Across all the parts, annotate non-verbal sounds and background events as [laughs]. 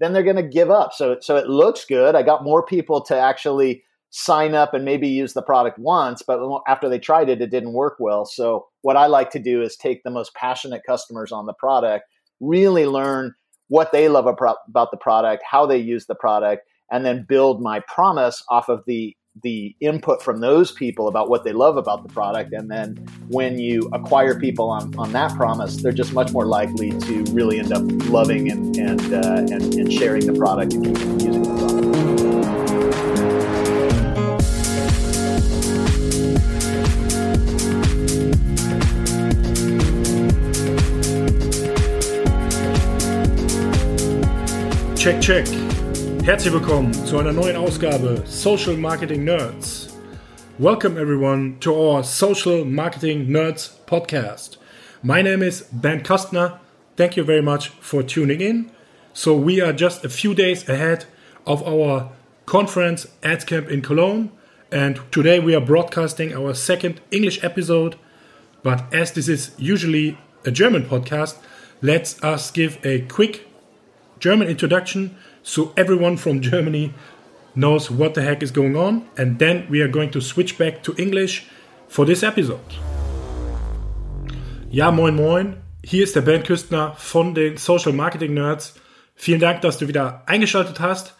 then they're going to give up. So, so it looks good. I got more people to actually sign up and maybe use the product once, but after they tried it, it didn't work well. So, what I like to do is take the most passionate customers on the product, really learn what they love about the product, how they use the product, and then build my promise off of the the input from those people about what they love about the product. And then when you acquire people on, on that promise, they're just much more likely to really end up loving and and, uh, and, and sharing the product and using the product. Check, check. Herzlich willkommen zu einer neuen Ausgabe Social Marketing Nerds. Welcome everyone to our Social Marketing Nerds podcast. My name is Ben Küstner. Thank you very much for tuning in. So we are just a few days ahead of our conference Ads Camp in Cologne and today we are broadcasting our second English episode. But as this is usually a German podcast, let us give a quick German introduction so everyone from Germany knows what the heck is going on. And then we are going to switch back to English for this episode. Ja, moin moin. Hier ist der Ben Küstner von den Social Marketing Nerds. Vielen Dank, dass du wieder eingeschaltet hast.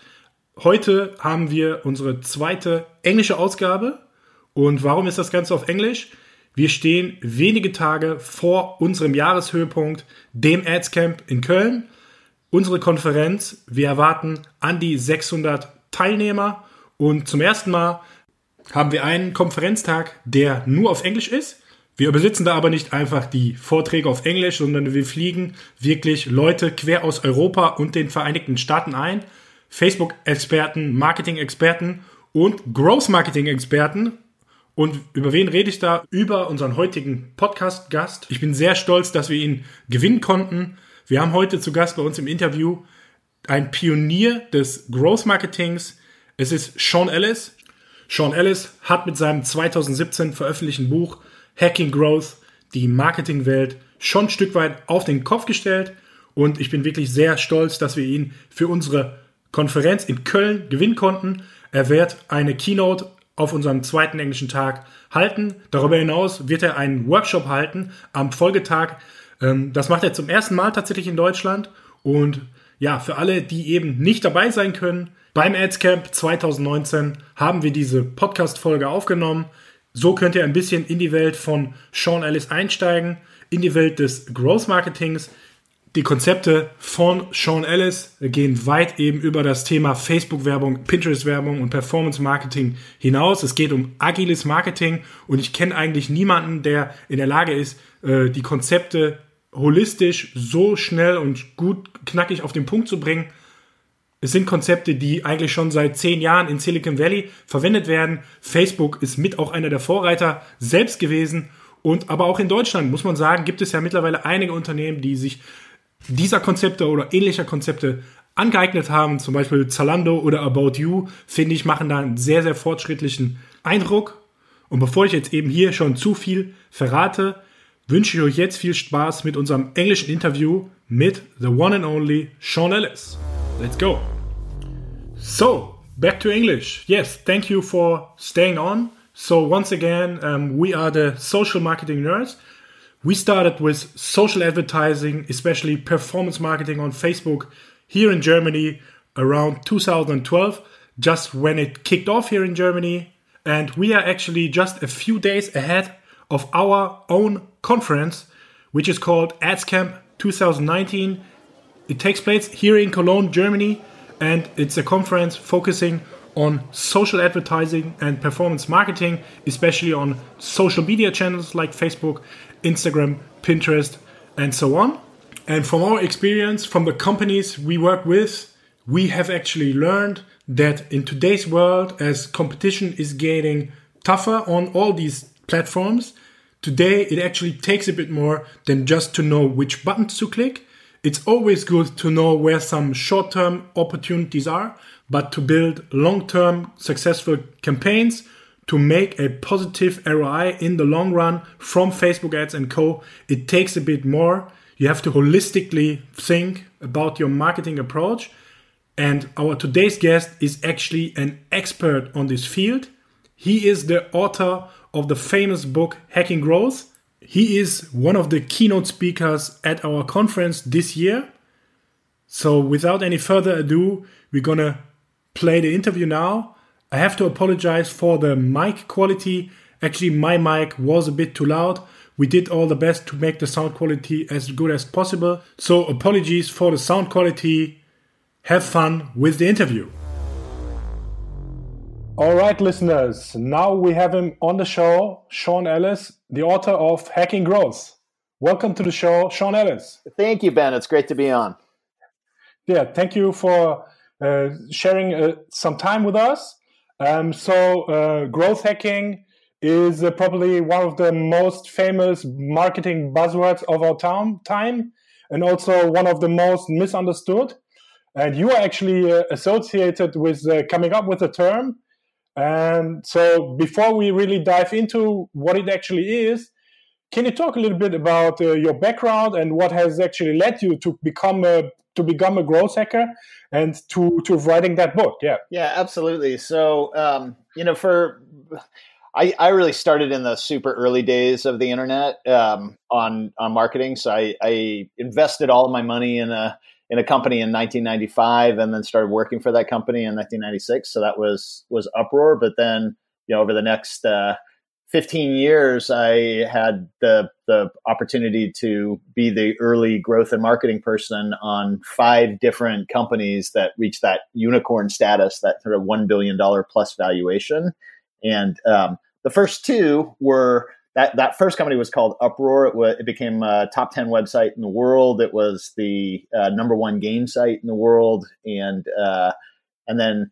Heute haben wir unsere zweite englische Ausgabe. Und warum ist das Ganze auf Englisch? Wir stehen wenige Tage vor unserem Jahreshöhepunkt, dem Ads Camp in Köln unsere Konferenz. Wir erwarten an die 600 Teilnehmer und zum ersten Mal haben wir einen Konferenztag, der nur auf Englisch ist. Wir übersetzen da aber nicht einfach die Vorträge auf Englisch, sondern wir fliegen wirklich Leute quer aus Europa und den Vereinigten Staaten ein. Facebook-Experten, Marketing-Experten und Growth-Marketing-Experten. Und über wen rede ich da? Über unseren heutigen Podcast-Gast. Ich bin sehr stolz, dass wir ihn gewinnen konnten. Wir haben heute zu Gast bei uns im Interview ein Pionier des Growth Marketings. Es ist Sean Ellis. Sean Ellis hat mit seinem 2017 veröffentlichten Buch Hacking Growth die Marketingwelt schon ein Stück weit auf den Kopf gestellt. Und ich bin wirklich sehr stolz, dass wir ihn für unsere Konferenz in Köln gewinnen konnten. Er wird eine Keynote auf unserem zweiten englischen Tag halten. Darüber hinaus wird er einen Workshop halten am Folgetag ähm, das macht er zum ersten Mal tatsächlich in Deutschland. Und ja, für alle, die eben nicht dabei sein können, beim Adscamp 2019 haben wir diese Podcast-Folge aufgenommen. So könnt ihr ein bisschen in die Welt von Sean Ellis einsteigen, in die Welt des Growth Marketings. Die Konzepte von Sean Ellis gehen weit eben über das Thema Facebook-Werbung, Pinterest-Werbung und Performance-Marketing hinaus. Es geht um agiles Marketing und ich kenne eigentlich niemanden, der in der Lage ist, äh, die Konzepte holistisch so schnell und gut knackig auf den Punkt zu bringen. Es sind Konzepte, die eigentlich schon seit zehn Jahren in Silicon Valley verwendet werden. Facebook ist mit auch einer der Vorreiter selbst gewesen. Und aber auch in Deutschland, muss man sagen, gibt es ja mittlerweile einige Unternehmen, die sich dieser Konzepte oder ähnlicher Konzepte angeeignet haben. Zum Beispiel Zalando oder About You, finde ich, machen da einen sehr, sehr fortschrittlichen Eindruck. Und bevor ich jetzt eben hier schon zu viel verrate, wünsche ich euch jetzt viel Spaß mit unserem englischen Interview mit the one and only Sean Ellis. Let's go. So, back to English. Yes, thank you for staying on. So, once again, um, we are the social marketing nerds. We started with social advertising, especially performance marketing on Facebook here in Germany around 2012, just when it kicked off here in Germany. And we are actually just a few days ahead of our own conference, which is called AdsCamp 2019. It takes place here in Cologne, Germany, and it's a conference focusing on social advertising and performance marketing, especially on social media channels like Facebook, Instagram, Pinterest, and so on. And from our experience, from the companies we work with, we have actually learned that in today's world, as competition is getting tougher on all these platforms, Today, it actually takes a bit more than just to know which buttons to click. It's always good to know where some short term opportunities are, but to build long term successful campaigns to make a positive ROI in the long run from Facebook ads and co, it takes a bit more. You have to holistically think about your marketing approach. And our today's guest is actually an expert on this field. He is the author of the famous book Hacking Growth. He is one of the keynote speakers at our conference this year. So, without any further ado, we're gonna play the interview now. I have to apologize for the mic quality. Actually, my mic was a bit too loud. We did all the best to make the sound quality as good as possible. So, apologies for the sound quality. Have fun with the interview. All right, listeners. Now we have him on the show, Sean Ellis, the author of Hacking Growth. Welcome to the show, Sean Ellis. Thank you, Ben. It's great to be on. Yeah, thank you for uh, sharing uh, some time with us. Um, so, uh, growth hacking is uh, probably one of the most famous marketing buzzwords of our time, time and also one of the most misunderstood. And you are actually uh, associated with uh, coming up with the term. And so, before we really dive into what it actually is, can you talk a little bit about uh, your background and what has actually led you to become a to become a growth hacker and to to writing that book? Yeah, yeah, absolutely. So, um, you know, for I, I really started in the super early days of the internet um, on on marketing. So I, I invested all of my money in a in a company in 1995 and then started working for that company in 1996 so that was was uproar. But then you know over the next uh, 15 years i had the the opportunity to be the early growth and marketing person on five different companies that reached that unicorn status that sort of 1 billion dollar plus valuation. And um, the first two were that that first company was called Uproar. It, it became a top ten website in the world. It was the uh, number one game site in the world, and uh, and then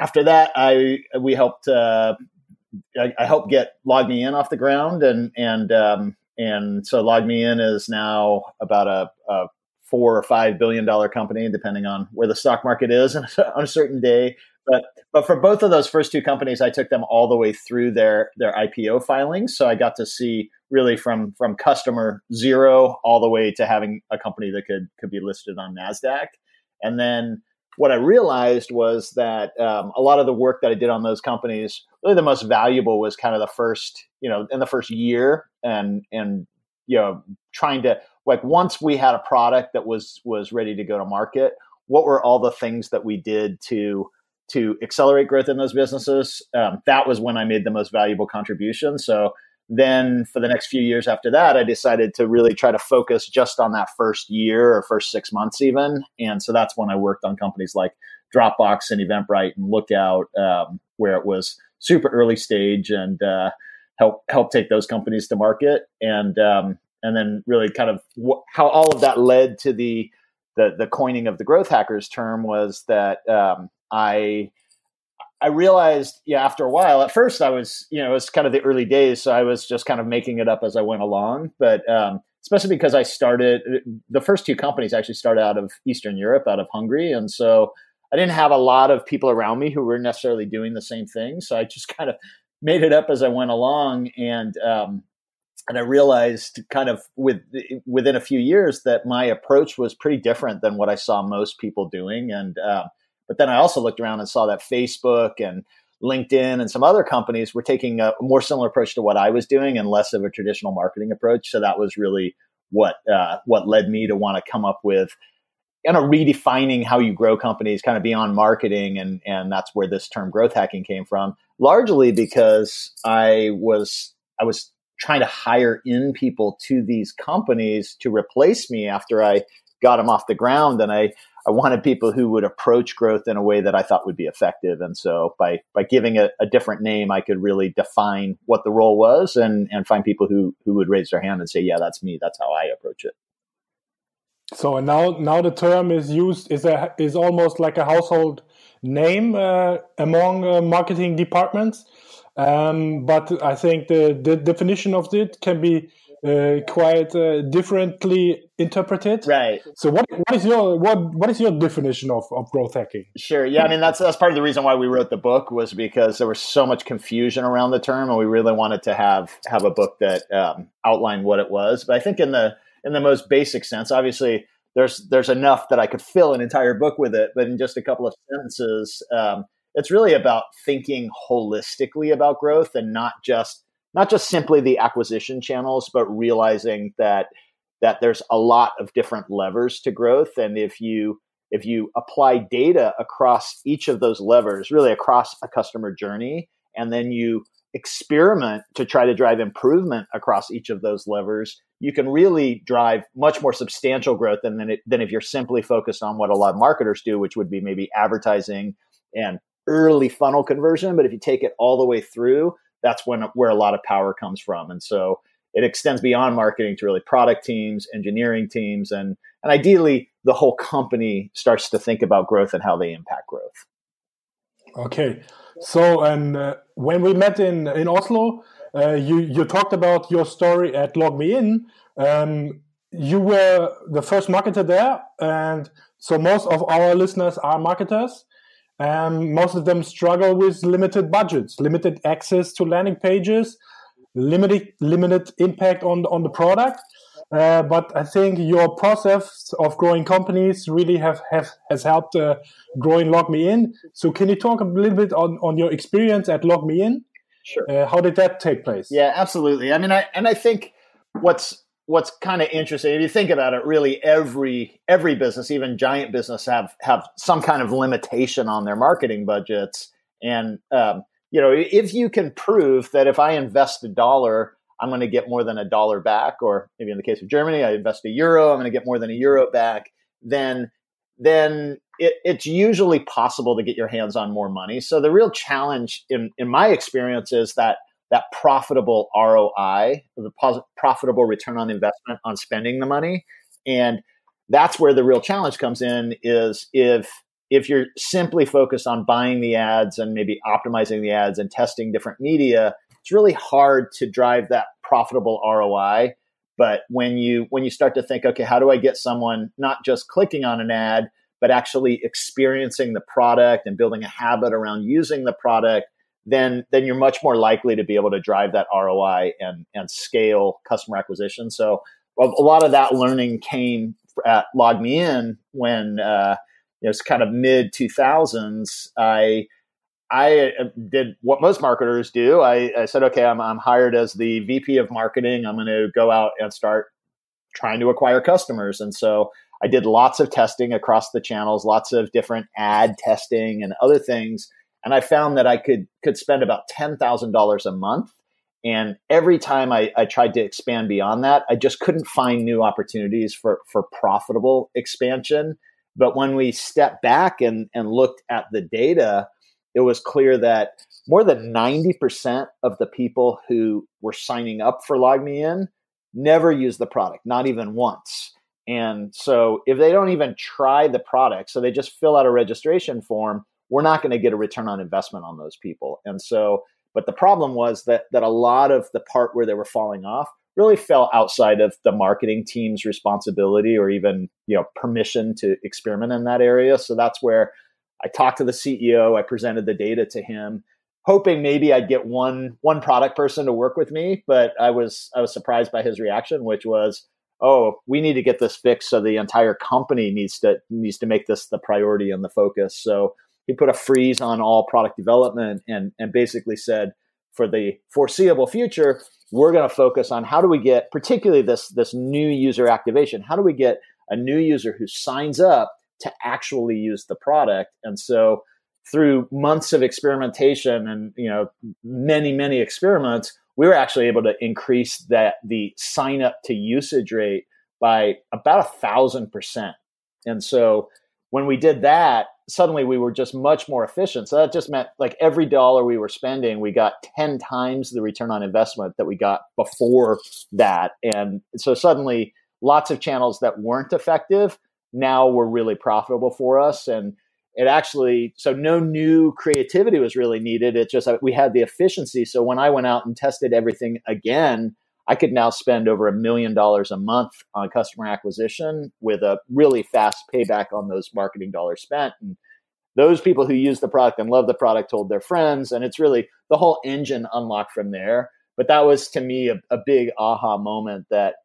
after that, I we helped uh, I, I, helped get LogMeIn off the ground, and and um, and so LogMeIn is now about a, a four or five billion dollar company, depending on where the stock market is [laughs] on a certain day. But but for both of those first two companies, I took them all the way through their their IPO filings. So I got to see really from from customer zero all the way to having a company that could could be listed on Nasdaq. And then what I realized was that um, a lot of the work that I did on those companies, really the most valuable was kind of the first, you know, in the first year, and and you know, trying to like once we had a product that was was ready to go to market, what were all the things that we did to to accelerate growth in those businesses. Um, that was when I made the most valuable contribution. So then for the next few years after that, I decided to really try to focus just on that first year or first six months, even. And so that's when I worked on companies like Dropbox and Eventbrite and Lookout, um, where it was super early stage and uh, help help take those companies to market. And um, and then really kind of wh- how all of that led to the the, the coining of the growth hackers term was that um, I I realized, yeah, after a while, at first I was, you know, it was kind of the early days. So I was just kind of making it up as I went along. But um, especially because I started, the first two companies actually started out of Eastern Europe, out of Hungary. And so I didn't have a lot of people around me who were necessarily doing the same thing. So I just [laughs] kind of made it up as I went along. And, um, and I realized kind of with within a few years that my approach was pretty different than what I saw most people doing. And, uh, but then I also looked around and saw that Facebook and LinkedIn and some other companies were taking a more similar approach to what I was doing and less of a traditional marketing approach. So that was really what uh, what led me to want to come up with kind of redefining how you grow companies kind of beyond marketing and and that's where this term growth hacking came from largely because I was I was trying to hire in people to these companies to replace me after I got them off the ground and I I wanted people who would approach growth in a way that I thought would be effective. And so by by giving it a different name, I could really define what the role was and and find people who who would raise their hand and say, yeah, that's me. That's how I approach it. So now now the term is used is a is almost like a household name uh, among uh, marketing departments. Um, but I think the, the definition of it can be uh, quite uh, differently interpreted. Right. So what, what is your what what is your definition of, of growth hacking? Sure. Yeah. I mean that's that's part of the reason why we wrote the book was because there was so much confusion around the term, and we really wanted to have have a book that um, outlined what it was. But I think in the in the most basic sense, obviously there's there's enough that I could fill an entire book with it. But in just a couple of sentences, um, it's really about thinking holistically about growth and not just not just simply the acquisition channels, but realizing that that there's a lot of different levers to growth, and if you if you apply data across each of those levers, really across a customer journey, and then you experiment to try to drive improvement across each of those levers, you can really drive much more substantial growth than, than, it, than if you're simply focused on what a lot of marketers do, which would be maybe advertising and early funnel conversion. But if you take it all the way through, that's when where a lot of power comes from. And so it extends beyond marketing to really product teams, engineering teams, and and ideally the whole company starts to think about growth and how they impact growth. Okay, so and uh, when we met in in Oslo, uh, you you talked about your story at log LogMeIn. Um, you were the first marketer there, and so most of our listeners are marketers. Um, most of them struggle with limited budgets, limited access to landing pages, limited limited impact on on the product. Uh, but I think your process of growing companies really have, have has helped uh, growing LogMeIn. So can you talk a little bit on, on your experience at LogMeIn? Sure. Uh, how did that take place? Yeah, absolutely. I mean, I and I think what's what's kind of interesting if you think about it really every every business even giant business have have some kind of limitation on their marketing budgets. And um, you know if you can prove that if i invest a dollar i'm going to get more than a dollar back or maybe in the case of germany i invest a euro i'm going to get more than a euro back then then it, it's usually possible to get your hands on more money. So the real challenge in in my experience is that that profitable ROI, the profitable return on investment on spending the money. And that's where the real challenge comes in is if if you're simply focused on buying the ads and maybe optimizing the ads and testing different media, it's really hard to drive that profitable ROI. But when you when you start to think, okay, how do I get someone not just clicking on an ad, but actually experiencing the product and building a habit around using the product then then you're much more likely to be able to drive that ROI and and scale customer acquisition. So a, lot of that learning came at LogMeIn when uh, you know, it's kind of mid 2000s. I I uh, did what most marketers do. I, I said, okay, I'm, I'm hired as the VP of marketing. I'm going to go out and start trying to acquire customers. And so I did lots of testing across the channels, lots of different ad testing and other things and I found that I could could spend about ten thousand dollars a month. And every time I, I tried to expand beyond that, I just couldn't find new opportunities for for profitable expansion. But when we stepped back and, and looked at the data, it was clear that more than 90% of the people who were signing up for LogMeIn never used the product, not even once. And so if they don't even try the product, so they just fill out a registration form, we're not going to get a return on investment on those people. And so, but the problem was that that a lot of the part where they were falling off really fell outside of the marketing team's responsibility or even you know permission to experiment in that area. So that's where I talked to the CEO. I presented the data to him, hoping maybe I'd get one one product person to work with me. But I was I was surprised by his reaction, which was, "Oh, we need to get this fixed. So the entire company needs to needs to make this the priority and the focus." So he put a freeze on all product development and and basically said for the foreseeable future we're going to focus on how do we get particularly this this new user activation how do we get a new user who signs up to actually use the product? And so through months of experimentation and you know many many experiments we were actually able to increase that the sign up to usage rate by about a thousand percent. And so when we did that suddenly we were just much more efficient. So that just meant like every dollar we were spending, we got 10 times the return on investment that we got before that. And so suddenly lots of channels that weren't effective now were really profitable for us. And it actually, so no new creativity was really needed. It just, we had the efficiency. So when I went out and tested everything again, I could now spend over a million dollars a month on customer acquisition with a really fast payback on those marketing dollars spent. And those people who use the product and love the product told their friends. And it's really the whole engine unlocked from there. But that was to me a, a big aha moment that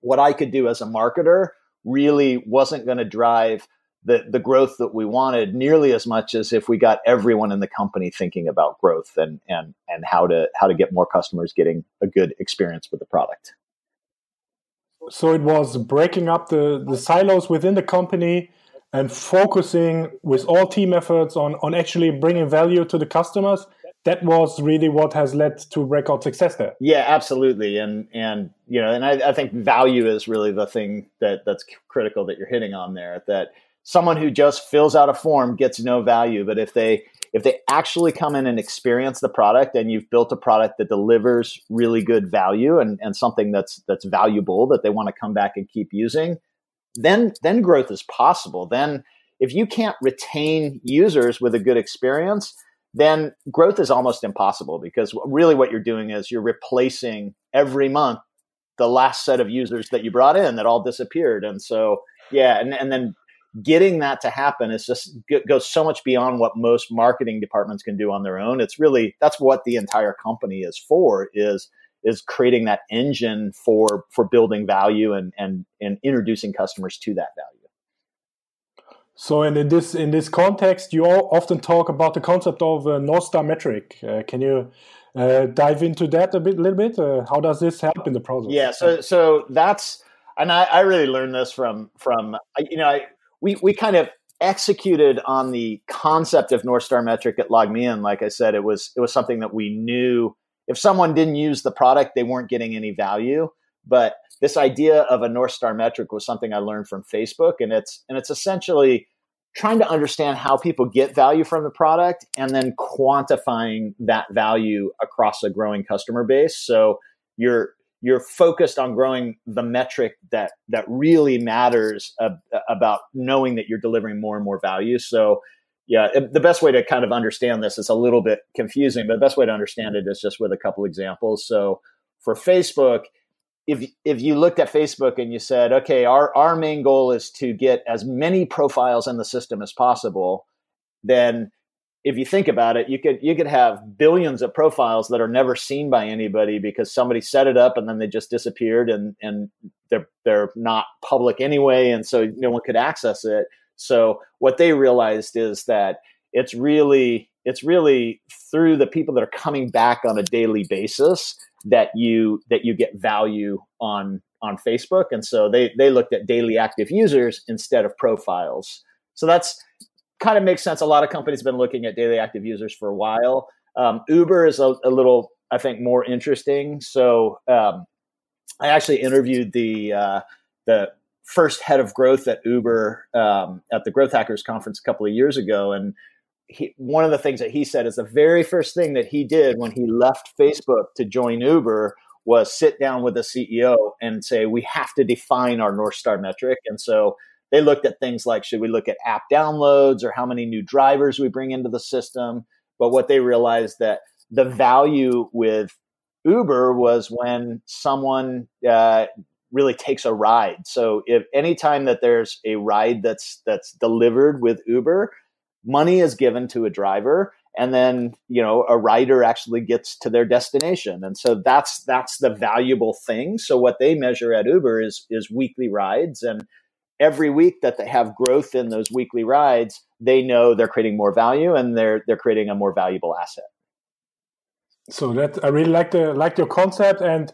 what I could do as a marketer really wasn't going to drive the the growth that we wanted nearly as much as if we got everyone in the company thinking about growth and and and how to how to get more customers getting a good experience with the product. So it was breaking up the the silos within the company and focusing with all team efforts on on actually bringing value to the customers that was really what has led to record success there. Yeah, absolutely, and and you know, and I, I, think value is really the thing that that's critical that you're hitting on there. That someone who just fills out a form gets no value. But if they if they actually come in and experience the product and you've built a product that delivers really good value and, and something that's that's valuable that they want to come back and keep using then then growth is possible. Then if you can't retain users with a good experience then growth is almost impossible because really what you're doing is you're replacing every month the last set of users that you brought in that all disappeared. And so yeah and, and then getting that to happen is just goes so much beyond what most marketing departments can do on their own it's really that's what the entire company is for is is creating that engine for for building value and and and introducing customers to that value so and in this in this context you often talk about the concept of a north star metric uh, can you uh, dive into that a bit, little bit. Uh, how does this help in the process? Yeah, so so that's and I, I really learned this from from you know I, we we kind of executed on the concept of North Star metric at LogMeIn. Like I said, it was it was something that we knew if someone didn't use the product, they weren't getting any value. But this idea of a North Star metric was something I learned from Facebook, and it's and it's essentially trying to understand how people get value from the product and then quantifying that value across a growing customer base. So you're you're focused on growing the metric that that really matters about knowing that you're delivering more and more value. So, yeah, the best way to kind of understand this is a little bit confusing, but the best way to understand it is just with a couple examples. So, for Facebook, if if you looked at Facebook and you said, okay, our our main goal is to get as many profiles in the system as possible, then if you think about it, you could you could have billions of profiles that are never seen by anybody because somebody set it up and then they just disappeared and and they're they're not public anyway, and so no one could access it. So what they realized is that it's really it's really through the people that are coming back on a daily basis that you that you get value on on Facebook, and so they they looked at daily active users instead of profiles. So that's kind of makes sense. A lot of companies have been looking at daily active users for a while. Um, Uber is a, a, little, I think, more interesting. So um, I actually interviewed the uh, the first head of growth at Uber um, at the Growth Hackers conference a couple of years ago, and he, one of the things that he said is the very first thing that he did when he left Facebook to join Uber was sit down with the CEO and say, "We have to define our North Star metric." And so they looked at things like should we look at app downloads or how many new drivers we bring into the system. But what they realized that the value with Uber was when someone uh, really takes a ride. So if anytime that there's a ride that's that's delivered with Uber, money is given to a driver and then you know a rider actually gets to their destination and so that's that's the valuable thing so what they measure at uber is is weekly rides and every week that they have growth in those weekly rides, they know they're creating more value and they're they're creating a more valuable asset. So that I really like the like your concept and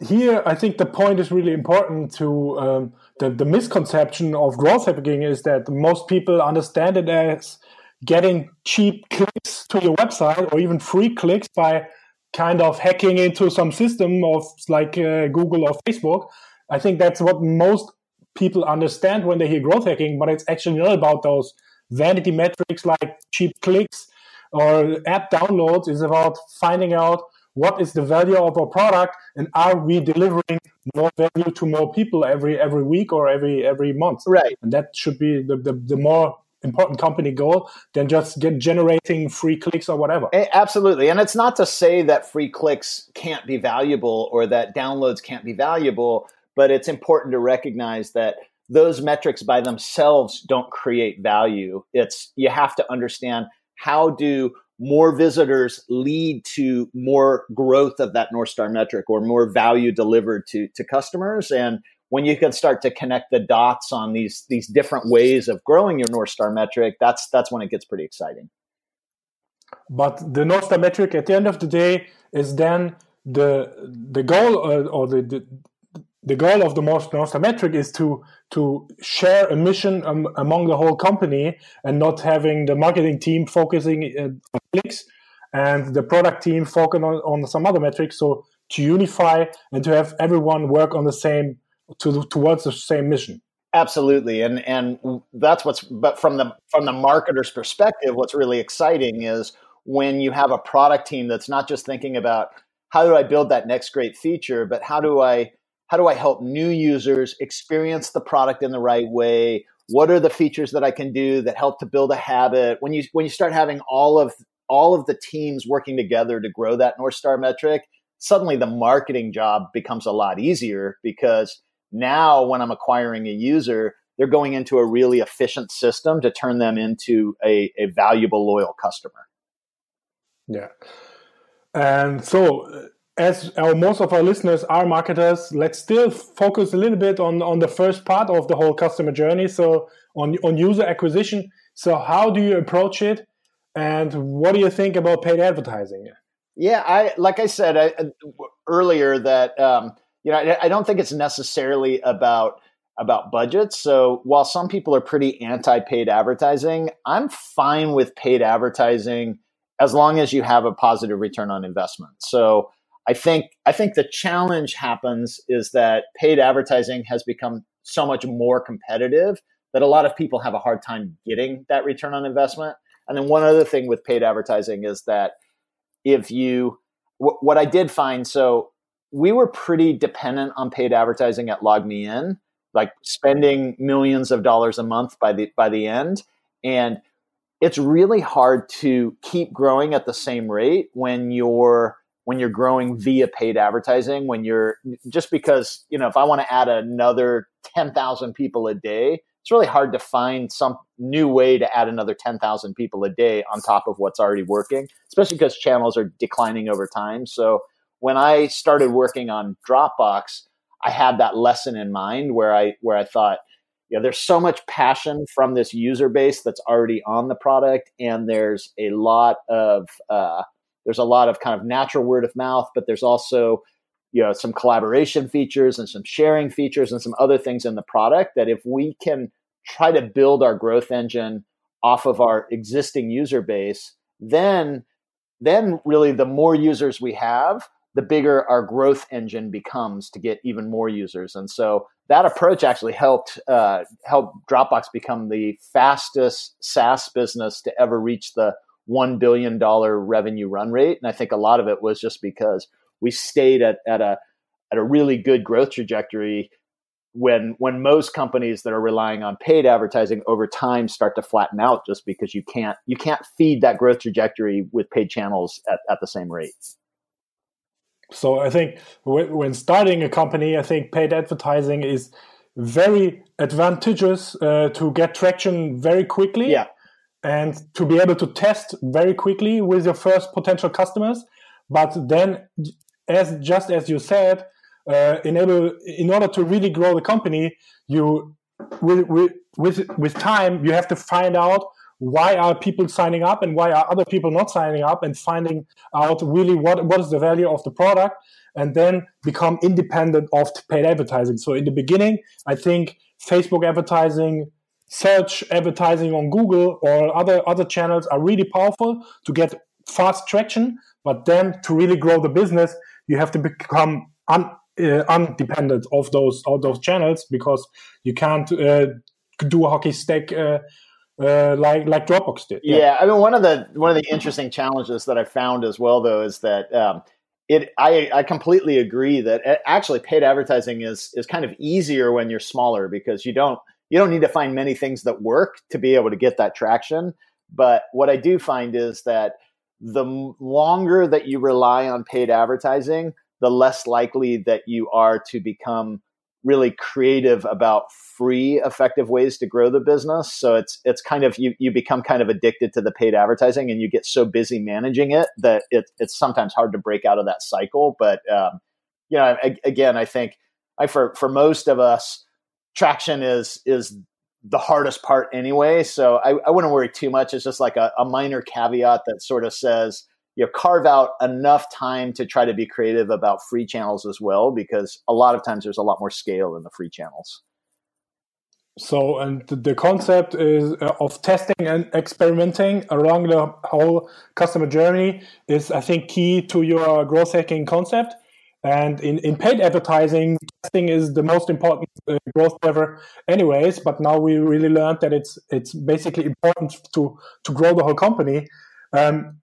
here I think the point is really important to um, the the misconception of growth hacking is that most people understand it as getting cheap clicks to your website or even free clicks by kind of hacking into some system of like uh, Google or Facebook. I think that's what most people understand when they hear growth hacking, but it's actually not about those vanity metrics like cheap clicks or app downloads. It's about finding out what is the value of our product and are we delivering more value to more people every every week or every every month? Right. And that should be the, the, the more important company goal than just get generating free clicks or whatever. Absolutely. And it's not to say that free clicks can't be valuable or that downloads can't be valuable but it's important to recognize that those metrics by themselves don't create value. It's you have to understand how do more visitors lead to more growth of that North Star metric or more value delivered to, to customers. And when you can start to connect the dots on these these different ways of growing your North Star metric, that's that's when it gets pretty exciting. But the North Star metric at the end of the day is then the the goal uh, or the, the the goal of the Star metric is to to share a mission um, among the whole company and not having the marketing team focusing uh, on clicks and the product team focus on, on some other metrics. So to unify and to have everyone work on the same to towards the same mission. Absolutely, and and that's what's but from the from the marketer's perspective, what's really exciting is when you have a product team that's not just thinking about how do I build that next great feature, but how do I how do I help new users experience the product in the right way? What are the features that I can do that help to build a habit? When you when you start having all of all of the teams working together to grow that North Star metric, suddenly the marketing job becomes a lot easier because now when I'm acquiring a user, they're going into a really efficient system to turn them into a, a valuable, loyal customer. Yeah. And so uh, as our, most of our listeners are marketers, let's still focus a little bit on, on the first part of the whole customer journey. So on, on user acquisition. So how do you approach it? And what do you think about paid advertising? Yeah, I like I said I, earlier that um, you know I, I don't think it's necessarily about about budgets. So while some people are pretty anti paid advertising, I'm fine with paid advertising as long as you have a positive return on investment. So I think I think the challenge happens is that paid advertising has become so much more competitive that a lot of people have a hard time getting that return on investment. And then one other thing with paid advertising is that if you what I did find so we were pretty dependent on paid advertising at LogMeIn, like spending millions of dollars a month by the by the end and it's really hard to keep growing at the same rate when you're when you're growing via paid advertising when you're just because you know if i want to add another 10,000 people a day it's really hard to find some new way to add another 10,000 people a day on top of what's already working especially because channels are declining over time. So when i started working on dropbox i had that lesson in mind where i where i thought you know, there's so much passion from this user base that's already on the product, and there's a lot of uh, there's a lot of kind of natural word of mouth, but there's also you know some collaboration features and some sharing features and some other things in the product that if we can try to build our growth engine off of our existing user base then then really the more users we have the bigger our growth engine becomes to get even more users. And so that approach actually helped uh, help dropbox become the fastest saas business to ever reach the $1 billion revenue run rate. And I think a lot of it was just because we stayed at, at a, at a really good growth trajectory when when most companies that are relying on paid advertising over time start to flatten out just because you can't you can't feed that growth trajectory with paid channels at, at the same rate. So i think when starting a company i think paid advertising is very advantageous uh, to get traction very quickly. Yeah and to be able to test very quickly with your first potential customers. But then, as just as you said, uh, enable in order to really grow the company, you with, with with with time you have to find out why are people signing up and why are other people not signing up and finding out really what what is the value of the product and then become independent of paid advertising so in the beginning i think facebook advertising search advertising on Google or other other channels are really powerful to get fast traction. But then to really grow the business, you have to become un, uh, undependent of those of those channels because you can't uh, do a hockey stick. Uh, uh, like like Dropbox did. Yeah. yeah. I mean one of the one of the interesting challenges that I found as well though is that um, it I I completely agree that actually paid advertising is is kind of easier when you're smaller because you don't you don't need to find many things that work to be able to get that traction. But what I do find is that the longer that you rely on paid advertising, the less likely that you are to become really creative about free effective ways to grow the business so it's it's kind of you you become kind of addicted to the paid advertising and you get so busy managing it that it, it's sometimes hard to break out of that cycle but um, you know again i think I, for for most of us, traction is is the hardest part anyway. So I, I wouldn't worry too much. It's just like a, a minor caveat that sort of says you know carve out enough time to try to be creative about free channels as well because a lot of times there's a lot more scale in the free channels so and the concept is uh, of testing and experimenting along the whole customer journey is i think key to your growth hacking concept and in, in paid advertising testing is the most important uh, growth driver anyways but now we really learned that it's it's basically important to to grow the whole company um,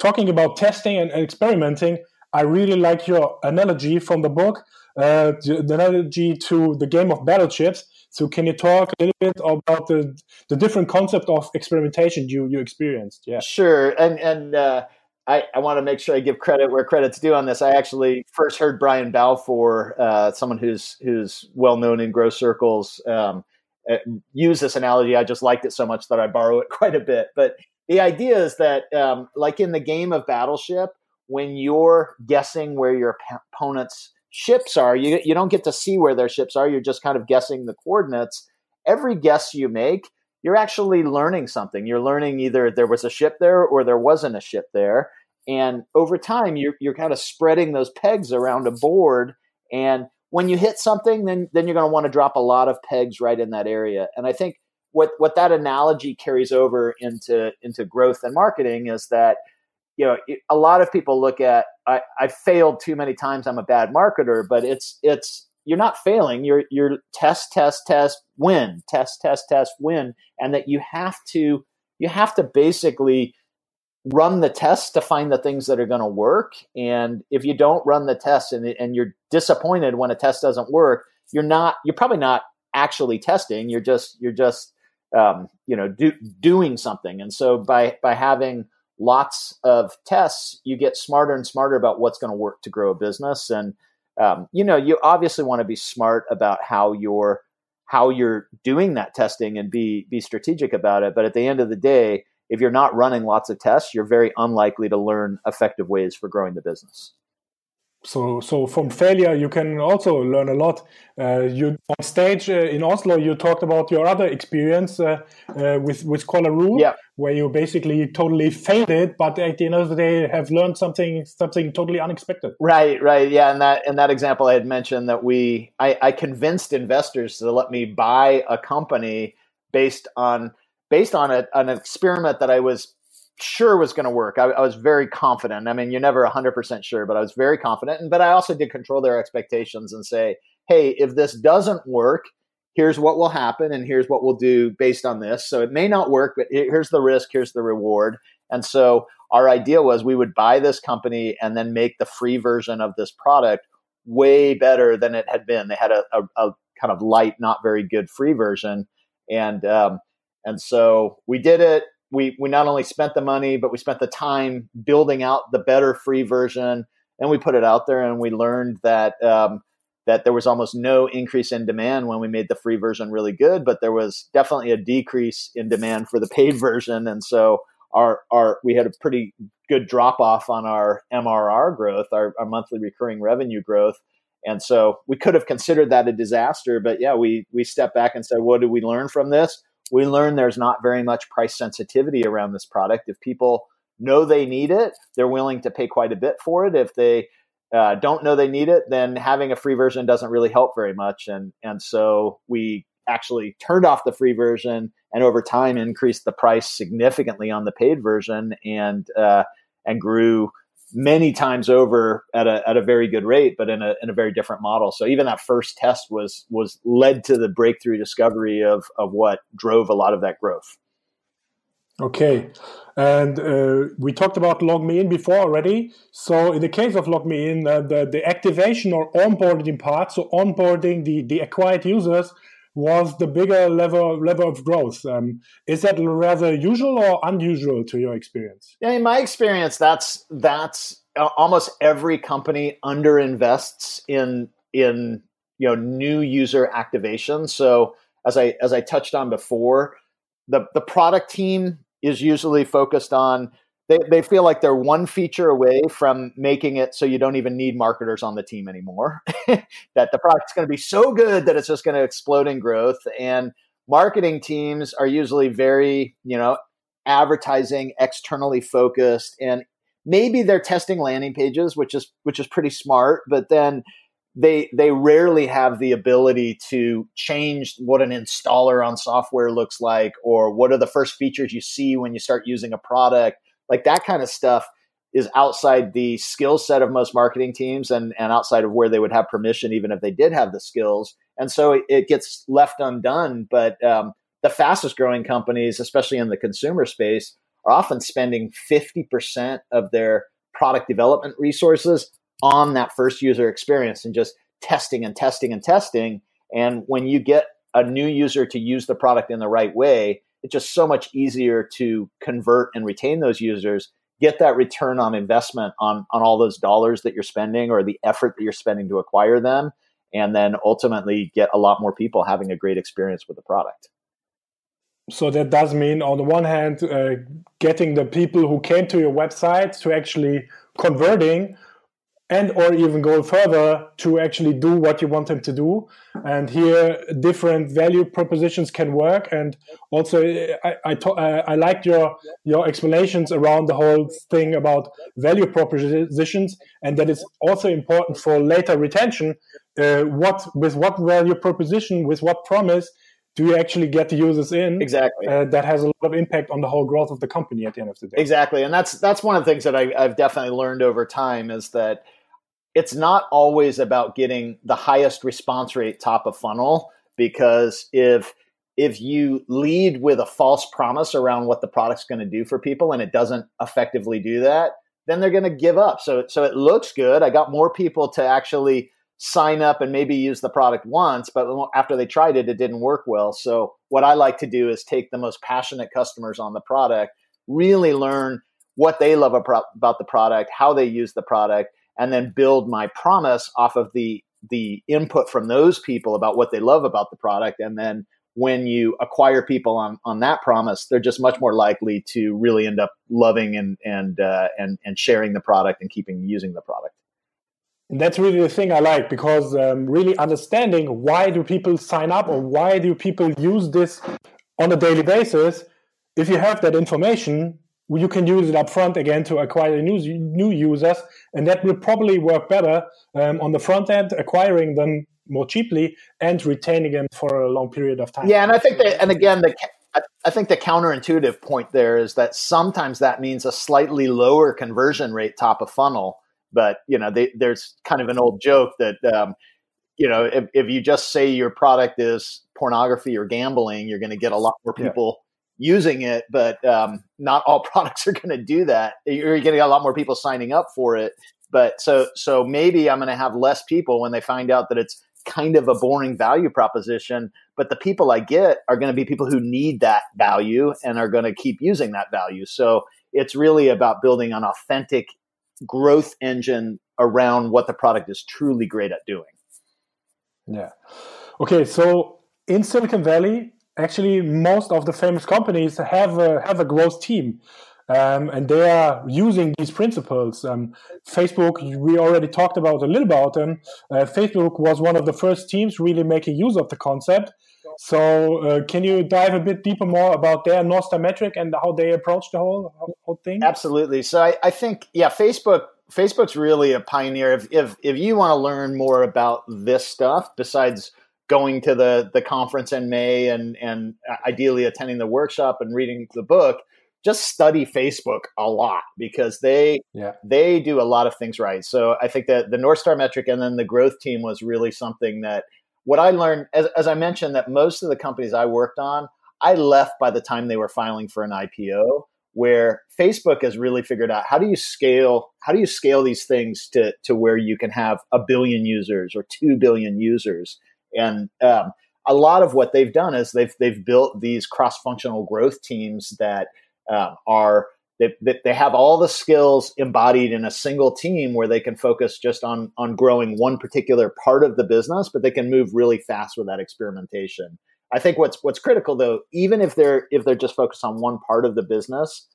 talking about testing and, experimenting, I really like your analogy from the book, uh, the, the, analogy to the game of battleships. So, can you talk a little bit about the, the different concept of experimentation you, you experienced? Yeah, sure. And and uh, I, I want to make sure I give credit where credit's due on this. I actually first heard Brian Balfour, uh, someone who's who's well known in growth circles, um, uh, use this analogy. I just liked it so much that I borrow it [laughs] quite a bit. But the idea is that, um, like in the game of Battleship, when you're guessing where your opponent's ships are, you, you don't get to see where their ships are. You're just kind of guessing the coordinates. Every guess you make, you're actually learning something. You're learning either there was a ship there or there wasn't a ship there. And over time, you're, you're kind of spreading those pegs around a board. And when you hit something, then, then you're going to want to drop a lot of pegs right in that area. And I think what what that analogy carries over into into growth and marketing is that you know a lot of people look at I, I failed too many times i'm a bad marketer but it's it's you're not failing you're you're test test test win test test test win and that you have to you have to basically run the tests to find the things that are going to work. And if you don't run the tests and, and you're disappointed when a test doesn't work you're not you're probably not actually testing. You're just you're just um, you know do, doing something. And so by by having lots of tests you get smarter and smarter about what's going to work to grow a business. And um, you know you obviously want to be smart about how you're how you're doing that testing and be be strategic about it. But at the end of the day if you're not running lots of tests you're very unlikely to learn effective ways for growing the business. So so from failure you can also learn a lot. Uh, you on stage uh, in oslo you talked about your other experience uh, uh with with Qualaroo, yeah. where you basically totally failed it but at the end of the day have learned something something totally unexpected. Right right. Yeah and that in that example i had mentioned that we I, I convinced investors to let me buy a company based on based on a, an experiment that i was sure was going to work. I, I, was very confident. I mean, you're never 100% sure, but I was very confident. And, but I also did control their expectations and say, hey, if this doesn't work, here's what will happen and here's what we'll do based on this. So it may not work, but here's the risk, here's the reward. And so our idea was we would buy this company and then make the free version of this product way better than it had been. They had a, a, a kind of light, not very good free version. And, um, and so we did it we we not only spent the money, but we spent the time building out the better free version, and we put it out there, and we learned that um, that there was almost no increase in demand when we made the free version really good, but there was definitely a decrease in demand for the paid [laughs] version, and so our our we had a pretty good drop off on our MRR growth, our, our monthly recurring revenue growth. And so we could have considered that a disaster, but yeah, we we stepped back and said, what did we learn from this? We learned there's not very much price sensitivity around this product. If people know they need it, they're willing to pay quite a bit for it. If they uh, don't know they need it, then having a free version doesn't really help very much. And and so we actually turned off the free version and over time increased the price significantly on the paid version and uh, and grew many times over at a, at a very good rate, but in a, in a very different model. So even that first test was, was led to the breakthrough discovery of, of what drove a lot of that growth. Okay. And uh, we talked about LogMeIn before already. So in the case of LogMeIn, uh, the, the activation or onboarding part, so onboarding the, the acquired users was the bigger level level of growth. Um, is that rather usual or unusual to your experience? Yeah, in my experience, that's that's uh, almost every company underinvests in in you know new user activation. So as I as I touched on before, the the product team is usually focused on they, they feel like they're one feature away from making it so you don't even need marketers on the team anymore. [laughs] that the product's going to be so good that it's just going to explode in growth. And marketing teams are usually very, you know, advertising externally focused and maybe they're testing landing pages which is which is pretty smart but then they they rarely have the ability to change what an installer on software looks like or what are the first features you see when you start using a product like that kind of stuff is outside the skill set of most marketing teams and, and outside of where they would have permission, even if they did have the skills. And so it, it gets left undone. But um, the fastest growing companies, especially in the consumer space, are often spending 50% of their product development resources on that first user experience and just testing and testing and testing. And when you get a new user to use the product in the right way, it's just so much easier to convert and retain those users get that return on investment on on all those dollars that you're spending or the effort that you're spending to acquire them and then ultimately get a lot more people having a great experience with the product. So that does mean on the one hand uh, getting the people who came to your website to actually converting and or even go further to actually do what you want them to do. And here different value propositions can work. And also i i, to, uh, I liked your your explanations around the whole thing about value propositions and that it's also important for later retention uh, what with what value proposition with what promise do you actually get the users in exactly. uh, that has a lot of impact on the whole growth of the company at the end of the day. Exactly. And that's that's one of the things that I, i've definitely learned over time is that it's not always about getting the highest response rate top of funnel because if if you lead with a false promise around what the product's going to do for people and it doesn't effectively do that then they're going to give up. So so it looks good. I got more people to actually sign up and maybe use the product once but after they tried it it didn't work well. So what i like to do is take the most passionate customers on the product really learn what they love about the product how they use the product and then build my promise off of the the input from those people about what they love about the product and then when you acquire people on on that promise they're just much more likely to really end up loving and and uh, and and sharing the product and keeping using the product and that's really the thing I like because um, really understanding why do people sign up or why do people use this on a daily basis. If you have that information, you can use it up front again to acquire new, new users, and that will probably work better um, on the front end, acquiring them more cheaply and retaining them for a long period of time. Yeah, and I think that, and again, the I think the counterintuitive point there is that sometimes that means a slightly lower conversion rate top of funnel. But you know, they, there's kind of an old joke that um, you know if, if you just say your product is pornography or gambling, you're going to get a lot more people using it, but um, not all [laughs] products are going to do that. You're getting a lot more people signing up for it, but so so maybe I'm going to have less people when they find out that it's kind of a boring value proposition. But the people I get are going to be people who need that value and are going to keep using that value. So it's really about building an authentic growth engine around what the product is truly great at doing. Yeah. Okay. So in Silicon Valley, actually most of the famous companies have a, have a growth team. Um, and they are using these principles. Um, Facebook, we already talked about a little about them. Uh, Facebook was one of the first teams really making use of the concept. So, uh, can you dive a bit deeper more about their North metric and how they approach the whole whole thing? Absolutely. So, I, I think yeah, Facebook Facebook's really a pioneer. If if if you want to learn more about this stuff, besides going to the the conference in May and and ideally attending the workshop and reading the book, just study Facebook a lot because they yeah. they do a lot of things right. So I think that the North Star metric and then the growth team was really something that what I learned as, as I mentioned that most of the companies I worked on, I left by the time they were filing for an IPO where Facebook has really figured out how do you scale how do you scale these things to to where you can have a billion users or 2 billion users and um, a lot of what they've done is they've they've built these cross functional growth teams that um, are they, they have all the skills embodied in a single team where they can focus just on on growing one particular part of the business, but they can move really fast with that experimentation. I think what's what's critical though, even if they're if they're just focused on one part of the business,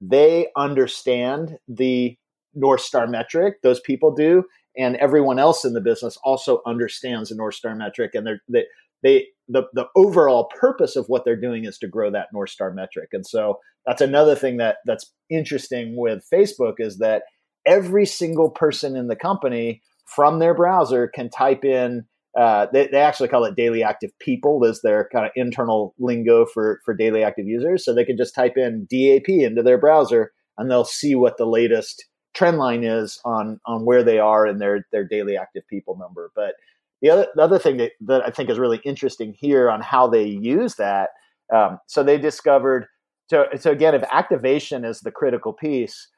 they understand the North Star metric, those people do, and everyone else in the business also understands the North Star metric, and they're, they they the the overall purpose of what they're doing is to grow that North Star metric, and so that's another thing that that's interesting with Facebook is that every single person in the company from their browser can type in. Uh, they, they actually call it daily active people as their kind of internal lingo for for daily active users. So they can just type in DAP into their browser, and they'll see what the latest trend line is on on where they are in their their daily active people number. But the other the other thing that, that I think is really interesting here on how they use that. Um, so they discovered. So so again, if activation is the critical piece,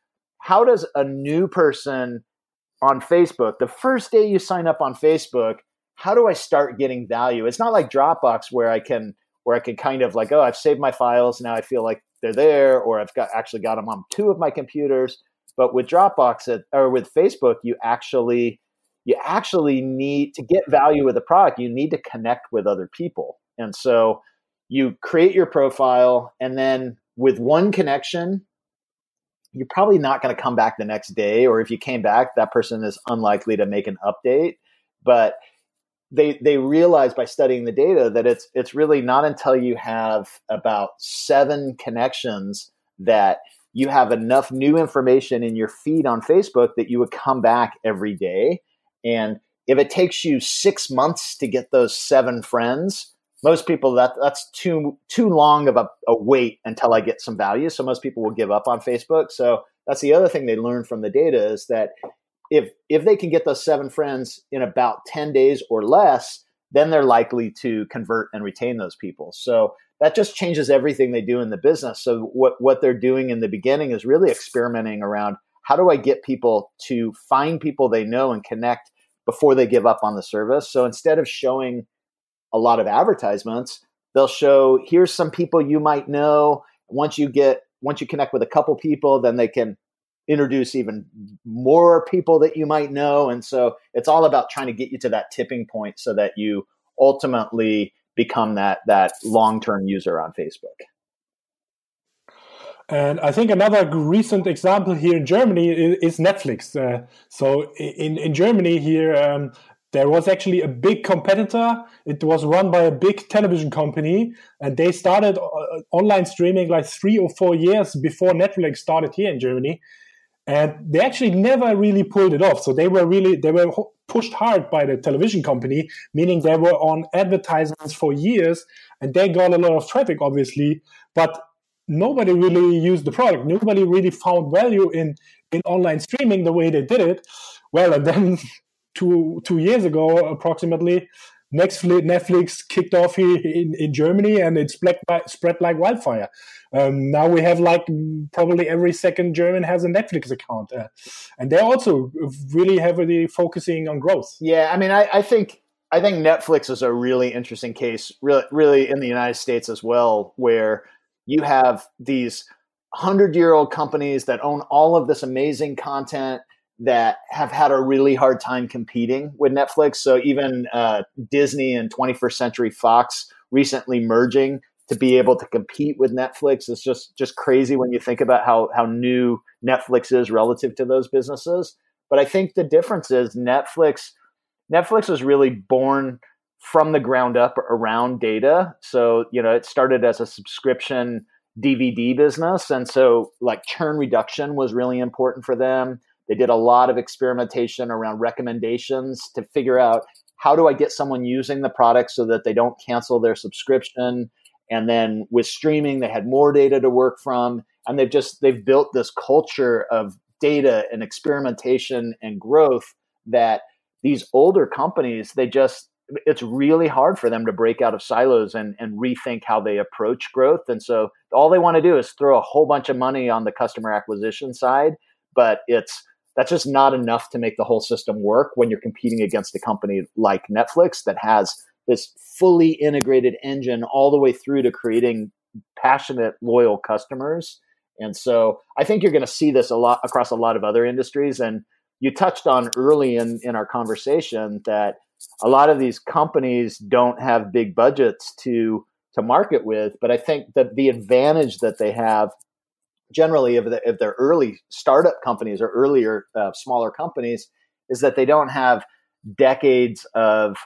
how does a new person on Facebook the first day you sign up on Facebook? How do I start getting value? It's not like Dropbox where I can where I can kind of like, oh, I've saved my files now. I feel like they're there, or I've got actually got them on two of my computers. But with Dropbox or with Facebook, you actually you actually need to get value with the product. You need to connect with other people, and so you create your profile, and then with one connection, you're probably not going to come back the next day, or if you came back, that person is unlikely to make an update. But they they realize by studying the data that it's it's really not until you have about seven connections that you have enough new information in your feed on Facebook that you would come back every day. And if it takes you six months to get those seven friends, most people that that's too too long of a, a wait until I get some value. So most people will give up on Facebook. So that's the other thing they learned from the data is that if if they can get those seven friends in about 10 days or less, then they're likely to convert and retain those people. So that just changes everything they do in the business. So what what they're doing in the beginning is really experimenting around how do I get people to find people they know and connect before they give up on the service. So instead of showing a lot of advertisements, they'll show here's some people you might know. Once you get once you connect with a couple people, then they can introduce even more people that you might know. And so it's all about trying to get you to that tipping point so that you ultimately become that that long term user on Facebook. And I think another recent example here in Germany is, Netflix. Uh, so in, in Germany here, um, there was actually a big competitor. It was run by a big television company, and they started uh, online streaming like three or four years before Netflix started here in Germany. And they actually never really pulled it off. So they were really they were pushed hard by the television company, meaning they were on advertisements for years and they got a lot of traffic, obviously, but nobody really used the product. Nobody really found value in, in online streaming the way they did it. Well, and then [laughs] two, two years ago, approximately, Netflix, Netflix kicked off here in, in Germany and it spread, spread like wildfire. Um, now we have like probably every second German has a Netflix account, uh, and they're also really heavily focusing on growth. Yeah, I mean, I, I think I think Netflix is a really interesting case, really, really in the United States as well, where you have these hundred year old companies that own all of this amazing content that have had a really hard time competing with Netflix. So even uh, Disney and 21st Century Fox recently merging to be able to compete with Netflix is just just crazy when you think about how how new Netflix is relative to those businesses. But I think the difference is Netflix Netflix was really born from the ground up around data. So, you know, it started as a subscription DVD business and so like churn reduction was really important for them. They did a lot of experimentation around recommendations to figure out how do I get someone using the product so that they don't cancel their subscription? And then with streaming they had more data to work from. And they've just they've built this culture of data and experimentation and growth that these older companies they just it's really hard for them to break out of silos and, and rethink how they approach growth. And so all they want to do is throw a whole bunch of money on the customer acquisition side but it's that's just not enough to make the whole system work when you're competing against a company like netflix that has this fully integrated engine all the way through to creating passionate, loyal customers. And so I think you're going to see this a lot across a lot of other industries. And you touched on early in, in our conversation that a lot of these companies don't have big budgets to to market with. But I think that the advantage that they have generally if, the, if they're early startup companies or earlier uh, smaller companies is that they don't have decades of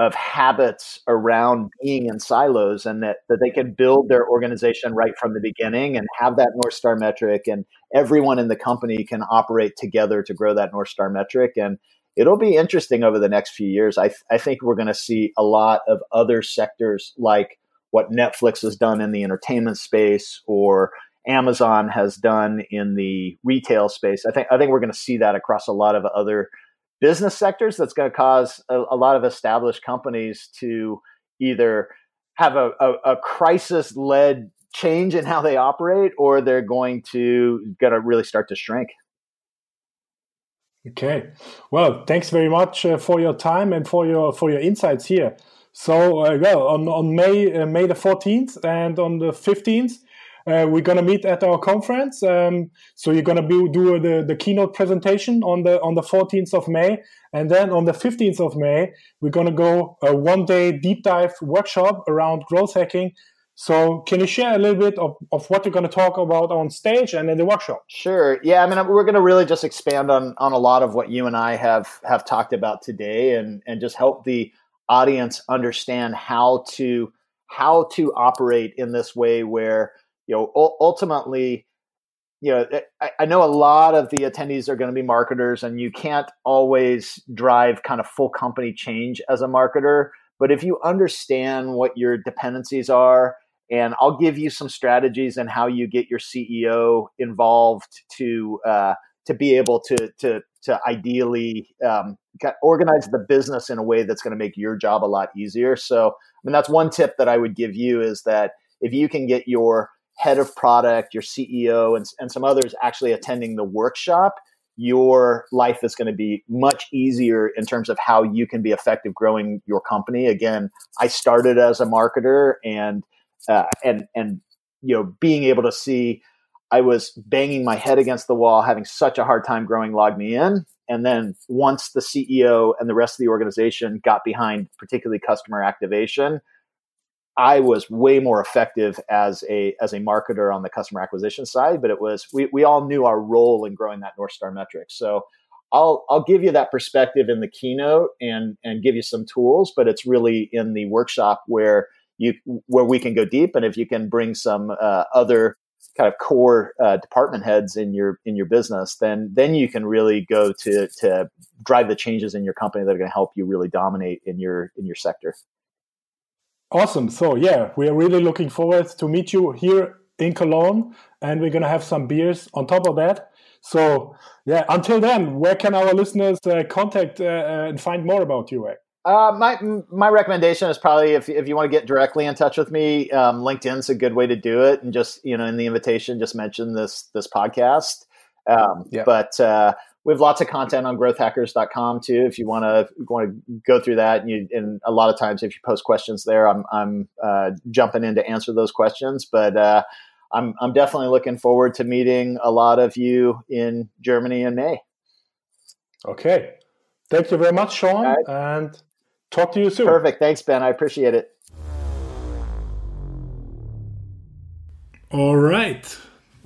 of habits around being in silos and that, that they can build their organization right from the beginning and have that North Star metric and everyone in the company can operate together to grow that North Star metric. And it'll be interesting over the next few years. I, th- I think we're going to see a lot of other sectors like what Netflix has done in the entertainment space or Amazon has done in the retail space. I think I think we're going to see that across a lot of other business sectors that's going to cause a, a, lot of established companies to either have a, a, a crisis led change in how they operate or they're going to going to really start to shrink okay well thanks very much uh, for your time and for your for your insights here so uh, well on, on may uh, may the 14th and on the 15th uh, we're gonna meet at our conference. Um, so you're gonna be, do the, the keynote presentation on the on the 14th of May, and then on the 15th of May we're gonna go a one day deep dive workshop around growth hacking. So can you share a little bit of, of what you're going to talk about on stage and in the workshop? Sure. Yeah, I mean we're going to really just expand on on a lot of what you and I have have talked about today and and just help the audience understand how to how to operate in this way where you know, ultimately, you know, I, I know a lot of the attendees are going to be marketers, and you can't always drive kind of full company change as a marketer. But if you understand what your dependencies are, and I'll give you some strategies and how you get your CEO involved to uh, to be able to to to ideally um, organize the business in a way that's going to make your job a lot easier. So, I mean, that's one tip that I would give you is that if you can get your head of product, your CEO, and, and some others actually attending the workshop, your life is going to be much easier in terms of how you can be effective growing your company. Again, I started as a marketer and uh, and and you know being able to see I was banging my head against the wall, having such a hard time growing LogMeIn. And then once the CEO and the rest of the organization got behind, particularly customer activation, I was way more effective as a as a marketer on the customer acquisition side, but it was we, we all knew our role in growing that North Star metric. So I'll I'll give you that perspective in the keynote and and give you some tools, but it's really in the workshop where you where we can go deep, and if you can bring some uh, other kind of core uh, department heads in your in your business, then then you can really go to to drive the changes in your company that are going to help you really dominate in your in your sector. Awesome. So yeah, we are really looking forward to meet you here in Cologne, and we're gonna have some beers on top of that. So yeah, until then, where can our listeners uh, contact uh, uh and find more about you? Uh, my my recommendation is probably if if you want to get directly in touch with me, um, LinkedIn's a good way to do it, and just you know in the invitation, just mention this this podcast. Um, yeah. But uh, we have lots of content on growthhackers.com too if you want to want to go through that and, you, and a lot of times if you post questions there i'm, I'm uh, jumping in to answer those questions but uh, I'm, I'm definitely looking forward to meeting a lot of you in germany in may. Okay. Thank you very much sean right. and talk to you soon. Perfect. Thanks ben. I appreciate it. All right.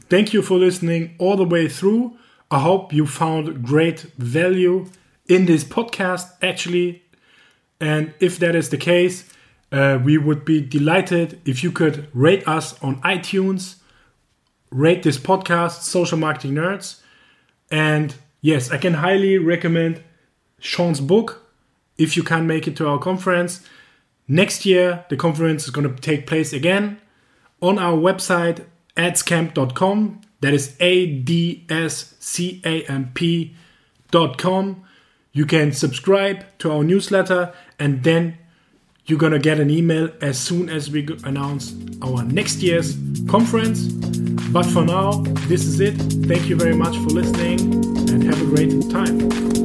Thank you for listening all the way through I hope you found great value in this podcast, actually. And if that is the case, uh, we would be delighted if you could rate us on iTunes, rate this podcast, Social Marketing Nerds. And yes, I can highly recommend Sean's book if you can't make it to our conference. Next year, the conference is going to take place again on our website, adscamp.com. That is A D S C A M P dot com. You can subscribe to our newsletter and then you're gonna get an email as soon as we announce our next year's conference. But for now, this is it. Thank you very much for listening and have a great time.